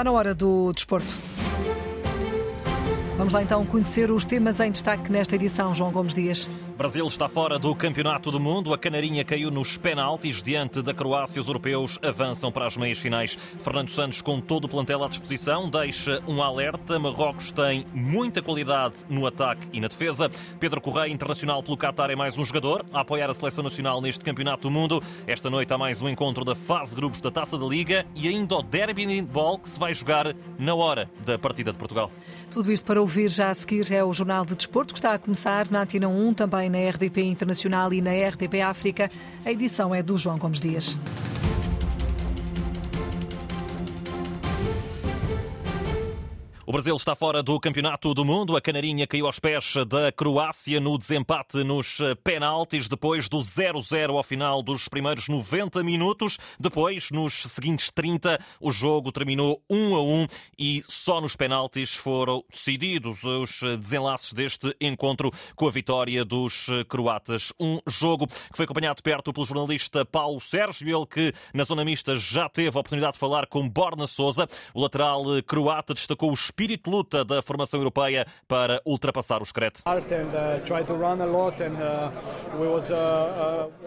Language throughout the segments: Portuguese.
Está na hora do desporto. Vamos lá então conhecer os temas em destaque nesta edição, João Gomes Dias. Brasil está fora do Campeonato do Mundo. A Canarinha caiu nos penaltis diante da Croácia. Os europeus avançam para as meias finais. Fernando Santos, com todo o plantel à disposição, deixa um alerta. Marrocos tem muita qualidade no ataque e na defesa. Pedro Correia, internacional pelo Qatar, é mais um jogador a apoiar a seleção nacional neste Campeonato do Mundo. Esta noite há mais um encontro da fase de grupos da Taça da Liga e ainda o Derby Ball que se vai jogar na hora da partida de Portugal. Tudo isto para ouvir já a seguir é o Jornal de Desporto, que está a começar na Antena 1, também na RDP Internacional e na RDP África. A edição é do João Gomes Dias. O Brasil está fora do Campeonato do Mundo. A Canarinha caiu aos pés da Croácia no desempate nos penaltis, depois do 0-0 ao final dos primeiros 90 minutos. Depois, nos seguintes 30, o jogo terminou 1 a 1 e só nos penaltis foram decididos os desenlaces deste encontro com a vitória dos croatas. Um jogo que foi acompanhado de perto pelo jornalista Paulo Sérgio, ele que na zona mista já teve a oportunidade de falar com Borna Souza. O lateral croata destacou o espírito de luta da formação europeia para ultrapassar o secreto.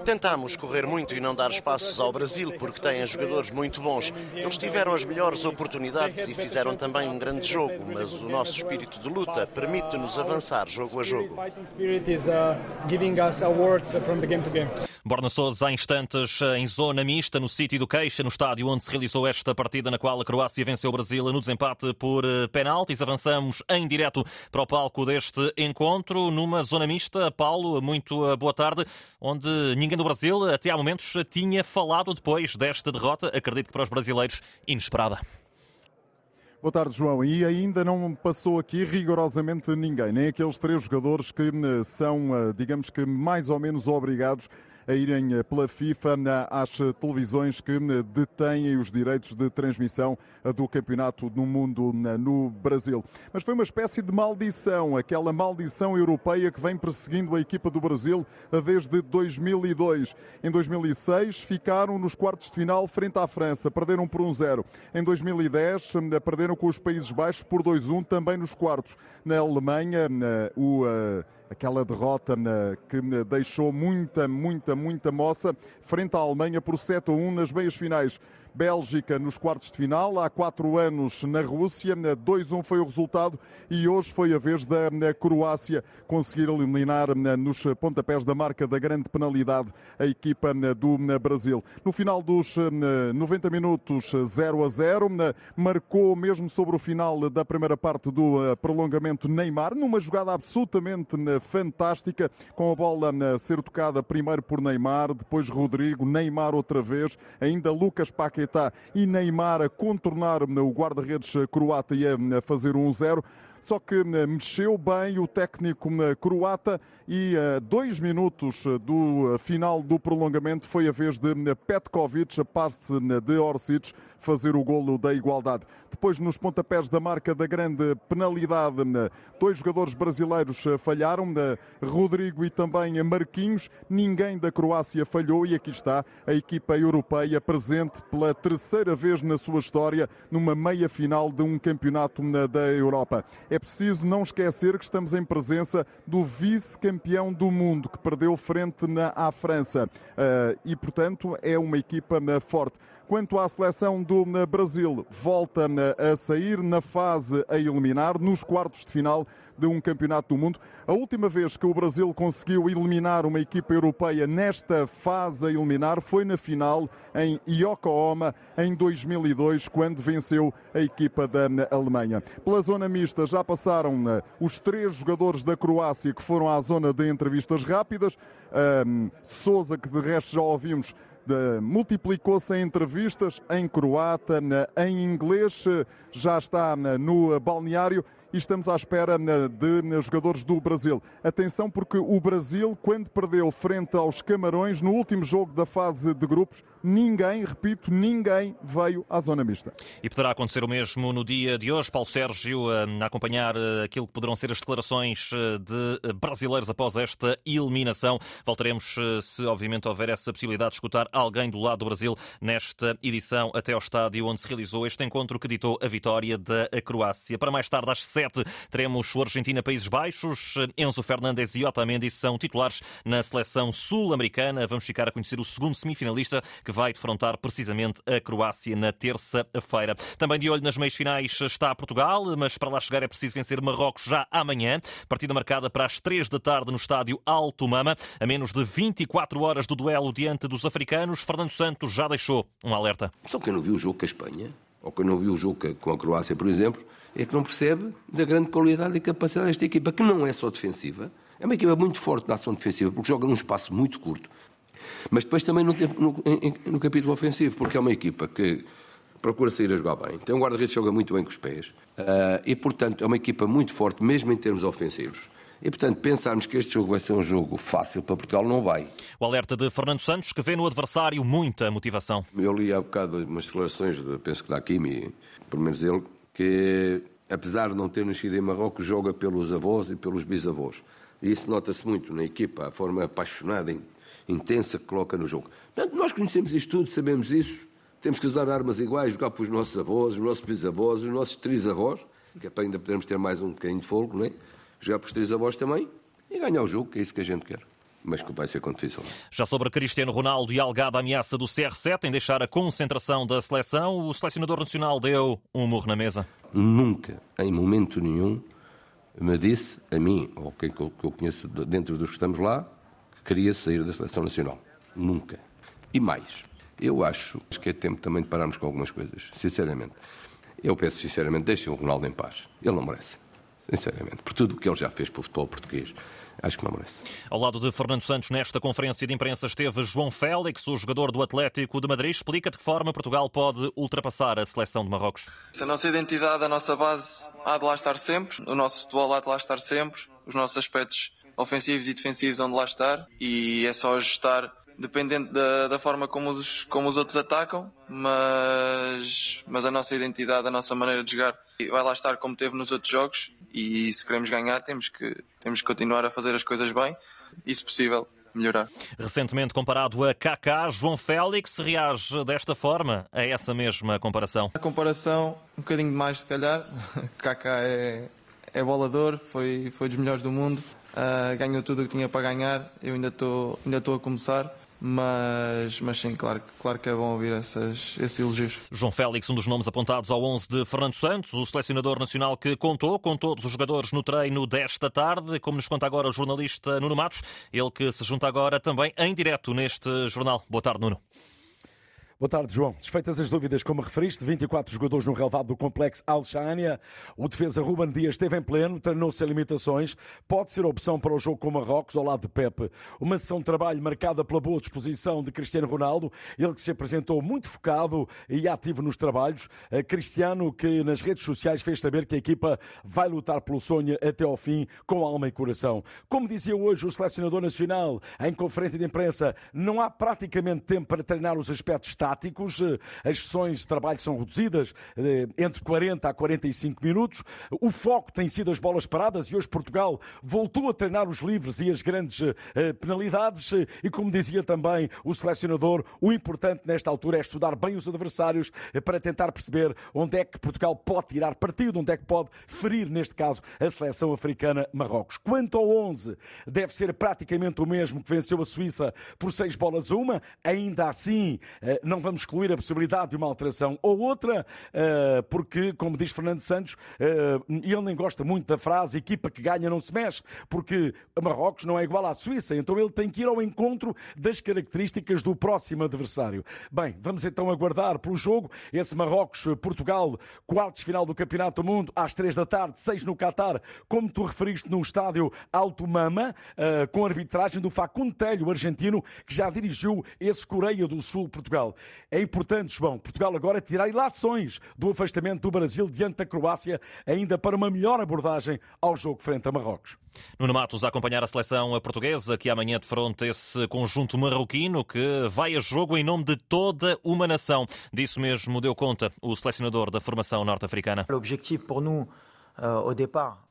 Tentámos correr muito e não dar espaços ao Brasil porque têm jogadores muito bons. Eles tiveram as melhores oportunidades e fizeram também um grande jogo, mas o nosso espírito de luta permite-nos avançar jogo a jogo. Borna Sousa, há instantes em zona mista, no sítio do Queixa, no estádio onde se realizou esta partida, na qual a Croácia venceu o Brasil no desempate por penaltis. Avançamos em direto para o palco deste encontro, numa zona mista. Paulo, muito boa tarde, onde ninguém do Brasil, até há momentos, tinha falado depois desta derrota, acredito que para os brasileiros, inesperada. Boa tarde, João. E ainda não passou aqui rigorosamente ninguém, nem aqueles três jogadores que são, digamos que, mais ou menos obrigados a irem pela FIFA às televisões que detêm os direitos de transmissão do campeonato do mundo no Brasil. Mas foi uma espécie de maldição, aquela maldição europeia que vem perseguindo a equipa do Brasil desde 2002. Em 2006 ficaram nos quartos de final frente à França, perderam por 1-0. Em 2010 perderam com os Países Baixos por 2-1 também nos quartos. Na Alemanha, o aquela derrota que deixou muita, muita, muita moça frente à Alemanha por 7 a 1 nas meias finais. Bélgica nos quartos de final, há quatro anos na Rússia, 2-1 foi o resultado e hoje foi a vez da Croácia conseguir eliminar nos pontapés da marca da grande penalidade a equipa do Brasil. No final dos 90 minutos, 0 a 0, marcou mesmo sobre o final da primeira parte do prolongamento Neymar, numa jogada absolutamente fantástica, com a bola a ser tocada primeiro por Neymar, depois Rodrigo, Neymar outra vez, ainda Lucas Paquetá e Neymar a contornar o guarda-redes croata e a fazer 1-0 só que mexeu bem o técnico croata e a dois minutos do final do prolongamento foi a vez de Petkovic, a passe de Orsic, fazer o golo da igualdade. Depois, nos pontapés da marca da grande penalidade, dois jogadores brasileiros falharam, Rodrigo e também Marquinhos. Ninguém da Croácia falhou e aqui está a equipa europeia presente pela terceira vez na sua história numa meia final de um campeonato da Europa. É preciso não esquecer que estamos em presença do vice-campeão do mundo que perdeu frente à França e, portanto, é uma equipa forte. Quanto à seleção do Brasil, volta a sair na fase a eliminar, nos quartos de final de um campeonato do mundo. A última vez que o Brasil conseguiu eliminar uma equipa europeia nesta fase a eliminar foi na final em Yokohama em 2002, quando venceu a equipa da Alemanha. Pela zona mista já passaram os três jogadores da Croácia que foram à zona de entrevistas rápidas. Um, Souza, que de resto já ouvimos, multiplicou-se em entrevistas em croata, em inglês, já está no balneário e estamos à espera de jogadores do Brasil. Atenção, porque o Brasil, quando perdeu frente aos Camarões no último jogo da fase de grupos, ninguém, repito, ninguém veio à zona mista. E poderá acontecer o mesmo no dia de hoje. Paulo Sérgio, a acompanhar eh, aquilo que poderão ser as declarações eh, de brasileiros após esta eliminação. Voltaremos, eh, se obviamente houver essa possibilidade de escutar alguém do lado do Brasil nesta edição até ao estádio onde se realizou este encontro que ditou a vitória da Croácia. Para mais tarde, às sete, teremos o Argentina-Países Baixos. Enzo Fernandes e Otamendi são titulares na seleção sul-americana. Vamos ficar a conhecer o segundo semifinalista que vai defrontar precisamente a Croácia na terça-feira. Também de olho nas meias finais está Portugal, mas para lá chegar é preciso vencer Marrocos já amanhã. Partida marcada para as três da tarde no estádio Alto Mama. A menos de 24 horas do duelo diante dos africanos, Fernando Santos já deixou um alerta. Só quem não viu o jogo com a Espanha, ou quem não viu o jogo com a Croácia, por exemplo, é que não percebe da grande qualidade e capacidade desta equipa, que não é só defensiva, é uma equipa muito forte na ação defensiva, porque joga num espaço muito curto. Mas depois também no, no, no capítulo ofensivo, porque é uma equipa que procura sair a jogar bem. Tem um guarda-redes que joga muito bem com os pés. Uh, e, portanto, é uma equipa muito forte, mesmo em termos ofensivos. E, portanto, pensarmos que este jogo vai ser um jogo fácil para Portugal, não vai. O alerta de Fernando Santos, que vê no adversário muita motivação. Eu li há bocado umas declarações, de, penso que da Kimi, pelo menos ele, que, apesar de não ter nascido em Marrocos, joga pelos avós e pelos bisavós. E isso nota-se muito na equipa, a forma apaixonada, intensa que coloca no jogo. Portanto, nós conhecemos isto tudo, sabemos isso. Temos que usar armas iguais, jogar para os nossos avós, os nossos bisavós, os nossos trisavós, que é para ainda podermos ter mais um bocadinho de fogo, não é? Jogar para os trisavós também e ganhar o jogo, que é isso que a gente quer mas que vai ser com dificilmente. Já sobre Cristiano Ronaldo e algada ameaça do CR7 em deixar a concentração da seleção, o selecionador nacional deu um murro na mesa. Nunca, em momento nenhum, me disse a mim, ou quem que eu conheço dentro dos que estamos lá, que queria sair da seleção nacional. Nunca. E mais, eu acho que é tempo também de pararmos com algumas coisas, sinceramente. Eu peço sinceramente, deixem o Ronaldo em paz. Ele não merece. Sinceramente, por tudo o que ele já fez para o futebol português. Acho que não merece. Ao lado de Fernando Santos, nesta conferência de imprensa esteve João Félix, o jogador do Atlético de Madrid. Explica de que forma Portugal pode ultrapassar a seleção de Marrocos. A nossa identidade, a nossa base há de lá estar sempre, o nosso futebol há de lá estar sempre, os nossos aspectos ofensivos e defensivos hão de lá estar e é só ajustar dependente da, da forma como os, como os outros atacam, mas, mas a nossa identidade, a nossa maneira de jogar vai lá estar como teve nos outros jogos e se queremos ganhar temos que, temos que continuar a fazer as coisas bem e, se possível, melhorar. Recentemente comparado a Kaká, João Félix reage desta forma a essa mesma comparação. A comparação, um bocadinho demais se calhar. Kaká é, é bolador, foi, foi dos melhores do mundo, uh, ganhou tudo o que tinha para ganhar, eu ainda estou ainda a começar mas, mas sim, claro, claro que é bom ouvir essas, esses elogios. João Félix, um dos nomes apontados ao 11 de Fernando Santos, o selecionador nacional que contou com todos os jogadores no treino desta tarde, como nos conta agora o jornalista Nuno Matos, ele que se junta agora também em direto neste jornal. Boa tarde, Nuno. Boa tarde, João. Desfeitas as dúvidas, como referiste, 24 jogadores no relevado do complexo Al-Shania. O defesa Ruben Dias esteve em pleno, treinou sem limitações. Pode ser opção para o jogo com Marrocos, ao lado de Pepe. Uma sessão de trabalho marcada pela boa disposição de Cristiano Ronaldo, ele que se apresentou muito focado e ativo nos trabalhos. Cristiano, que nas redes sociais fez saber que a equipa vai lutar pelo sonho até ao fim, com alma e coração. Como dizia hoje o selecionador nacional em conferência de imprensa, não há praticamente tempo para treinar os aspectos táticos táticos. Eh, as sessões de trabalho são reduzidas eh, entre 40 a 45 minutos. O foco tem sido as bolas paradas e hoje Portugal voltou a treinar os livres e as grandes eh, penalidades. E como dizia também o selecionador, o importante nesta altura é estudar bem os adversários para tentar perceber onde é que Portugal pode tirar partido, onde é que pode ferir, neste caso, a seleção africana Marrocos. Quanto ao 11, deve ser praticamente o mesmo que venceu a Suíça por seis bolas a uma. Ainda assim, não vamos excluir a possibilidade de uma alteração ou outra, eh, porque, como diz Fernando Santos, eh, ele nem gosta muito da frase equipa que ganha não se mexe, porque Marrocos não é igual à Suíça, então ele tem que ir ao encontro das características do próximo adversário. Bem, vamos então aguardar pelo jogo, esse Marrocos-Portugal, quartos final do Campeonato do Mundo, às três da tarde, seis no Qatar, como tu referiste no estádio Alto Mama, eh, com a arbitragem do Facundo Telho, argentino, que já dirigiu esse Coreia do Sul-Portugal. É importante, João, Portugal agora tirar ilações do afastamento do Brasil diante da Croácia, ainda para uma melhor abordagem ao jogo frente a Marrocos. Nuno Matos a acompanhar a seleção portuguesa que amanhã defronta esse conjunto marroquino que vai a jogo em nome de toda uma nação. Disso mesmo deu conta o selecionador da formação norte-africana. O objetivo para nós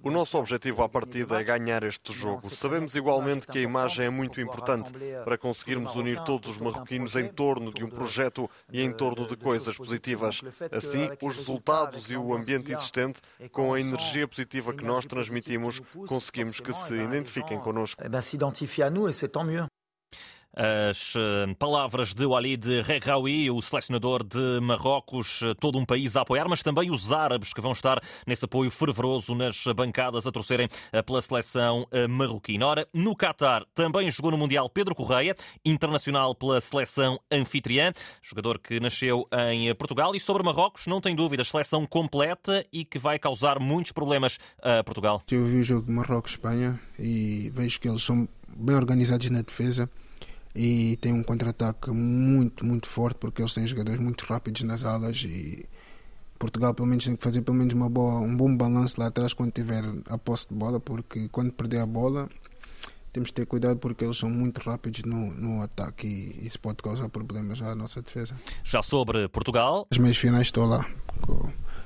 o nosso objetivo à partida é ganhar este jogo. Sabemos igualmente que a imagem é muito importante para conseguirmos unir todos os marroquinos em torno de um projeto e em torno de coisas positivas. Assim, os resultados e o ambiente existente, com a energia positiva que nós transmitimos, conseguimos que se identifiquem connosco. C'est tant mieux as eh, palavras de Walid Regraoui, o selecionador de Marrocos, eh, todo um país a apoiar, mas também os árabes que vão estar nesse apoio fervoroso nas bancadas a torcerem eh, pela seleção marroquina. Ora, no Qatar também jogou no Mundial Pedro Correia, internacional pela seleção anfitriã, jogador que nasceu em Portugal e sobre Marrocos, não tem dúvida, seleção completa e que vai causar muitos problemas a Portugal. Eu vi o jogo Marrocos-Espanha e vejo que eles são bem organizados na defesa e tem um contra-ataque muito, muito forte porque eles têm jogadores muito rápidos nas alas e Portugal pelo menos tem que fazer pelo menos uma boa, um bom balanço lá atrás quando tiver a posse de bola porque quando perder a bola temos que ter cuidado porque eles são muito rápidos no, no ataque e isso pode causar problemas à nossa defesa. Já sobre Portugal? As meias finais estou lá.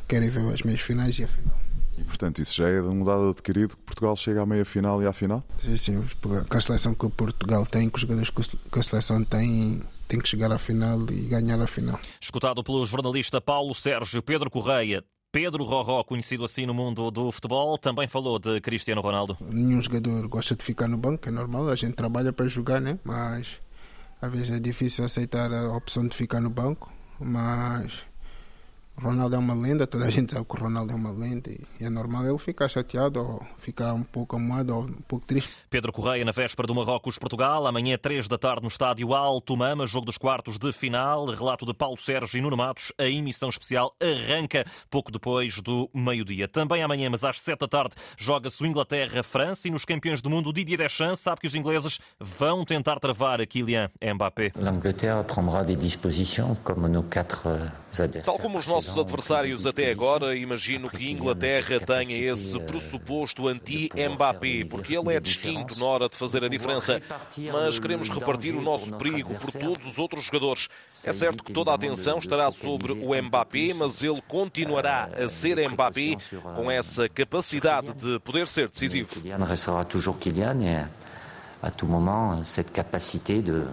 Querem ver as meias finais e a final. E, portanto, isso já é um dado adquirido que Portugal chega à meia-final e à final? Sim, sim. Com a seleção que Portugal tem, com os jogadores que a seleção tem, tem que chegar à final e ganhar a final. Escutado pelo jornalista Paulo Sérgio Pedro Correia, Pedro Roró, conhecido assim no mundo do futebol, também falou de Cristiano Ronaldo. Nenhum jogador gosta de ficar no banco, é normal, a gente trabalha para jogar, né? Mas às vezes é difícil aceitar a opção de ficar no banco, mas Ronaldo é uma lenda, toda a gente sabe que o Ronaldo é uma lenda e é normal ele ficar chateado ou ficar um pouco amuado ou um pouco triste. Pedro Correia na véspera do Marrocos-Portugal, amanhã 3 da tarde no estádio Alto Mama, jogo dos quartos de final, relato de Paulo Sérgio e Nuno Matos, a emissão especial arranca pouco depois do meio-dia. Também amanhã, mas às 7 da tarde, joga-se o Inglaterra-França e nos campeões do mundo Didier Deschamps sabe que os ingleses vão tentar travar a Kylian Mbappé. Nos quatre adversaires. Tal como os nossos nossos adversários até agora, imagino que Inglaterra tenha esse pressuposto anti-Mbappé, porque ele é distinto na hora de fazer a diferença. Mas queremos repartir o nosso perigo por todos os outros jogadores. É certo que toda a atenção estará sobre o Mbappé, mas ele continuará a ser Mbappé com essa capacidade de poder ser decisivo. Kylian restera toujours Kylian et à tout moment cette capacité de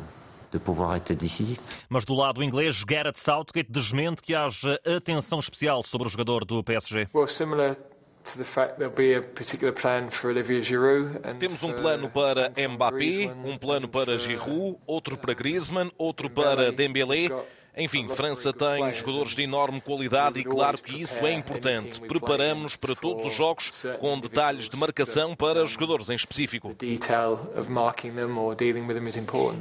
de pouvoir être décisif. Mas do lado inglês, Gareth Southgate desmente que haja atenção especial sobre o jogador do PSG. Well, similar temos um plano para Mbappé, um plano para Giroud, outro para Griezmann, outro para Dembélé. Enfim, França tem jogadores de enorme qualidade e claro que isso é importante. Preparamos-nos para todos os jogos com detalhes de marcação para jogadores em específico.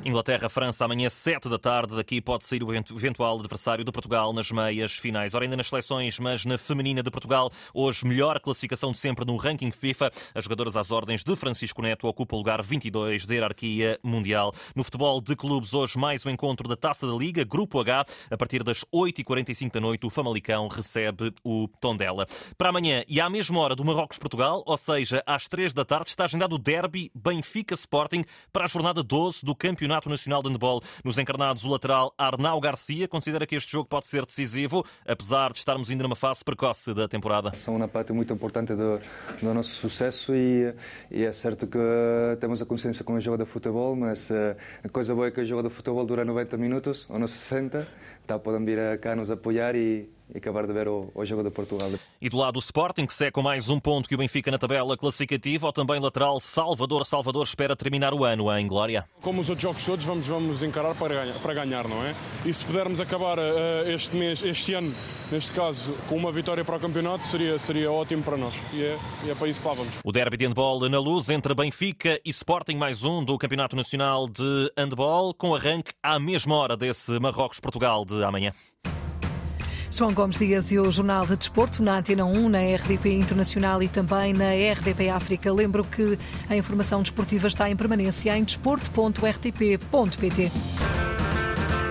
Inglaterra-França amanhã 7 da tarde. Daqui pode sair o eventual adversário de Portugal nas meias finais. Ora, ainda nas seleções, mas na feminina de Portugal, hoje melhor classificação de sempre no ranking FIFA. As jogadoras às ordens de Francisco Neto ocupam o lugar 22 da hierarquia mundial. No futebol de clubes, hoje mais um encontro da Taça da Liga, Grupo H. A partir das 8h45 da noite, o Famalicão recebe o Tondela. Para amanhã e à mesma hora do Marrocos-Portugal, ou seja, às 3 da tarde, está agendado o derby Benfica-Sporting para a jornada 12 do Campeonato Nacional de Handball. Nos encarnados, o lateral Arnau Garcia considera que este jogo pode ser decisivo, apesar de estarmos ainda numa fase precoce da temporada. São uma parte muito importante do, do nosso sucesso e, e, é certo que temos a consciência como jogo de futebol, mas eh, a coisa boa é que o jogo de futebol dura 90 minutos ou não 60 tá, podem vir cá nos apoiar e, e acabar de ver o, o, jogo de Portugal. E do lado do Sporting, que segue com mais um ponto que o Benfica na tabela classificativa, ou também lateral Salvador. Salvador espera terminar o ano em glória. Como os outros jogos todos, vamos, vamos encarar para ganhar, para ganhar, não é? E se pudermos acabar uh, este mês, este ano, neste caso, com uma vitória para o campeonato, seria, seria ótimo para nós. E é, e é para isso que lá vamos. O derby de handball na luz entre Benfica e Sporting, mais um do Campeonato Nacional de Handball, com arranque à mesma hora desse Marrocos-Portugal de amanhã. João Gomes Dias e o Jornal de Desporto na Antena 1, na RDP Internacional e também na RDP África. Lembro que a informação desportiva está em permanência em desporto.rtp.pt.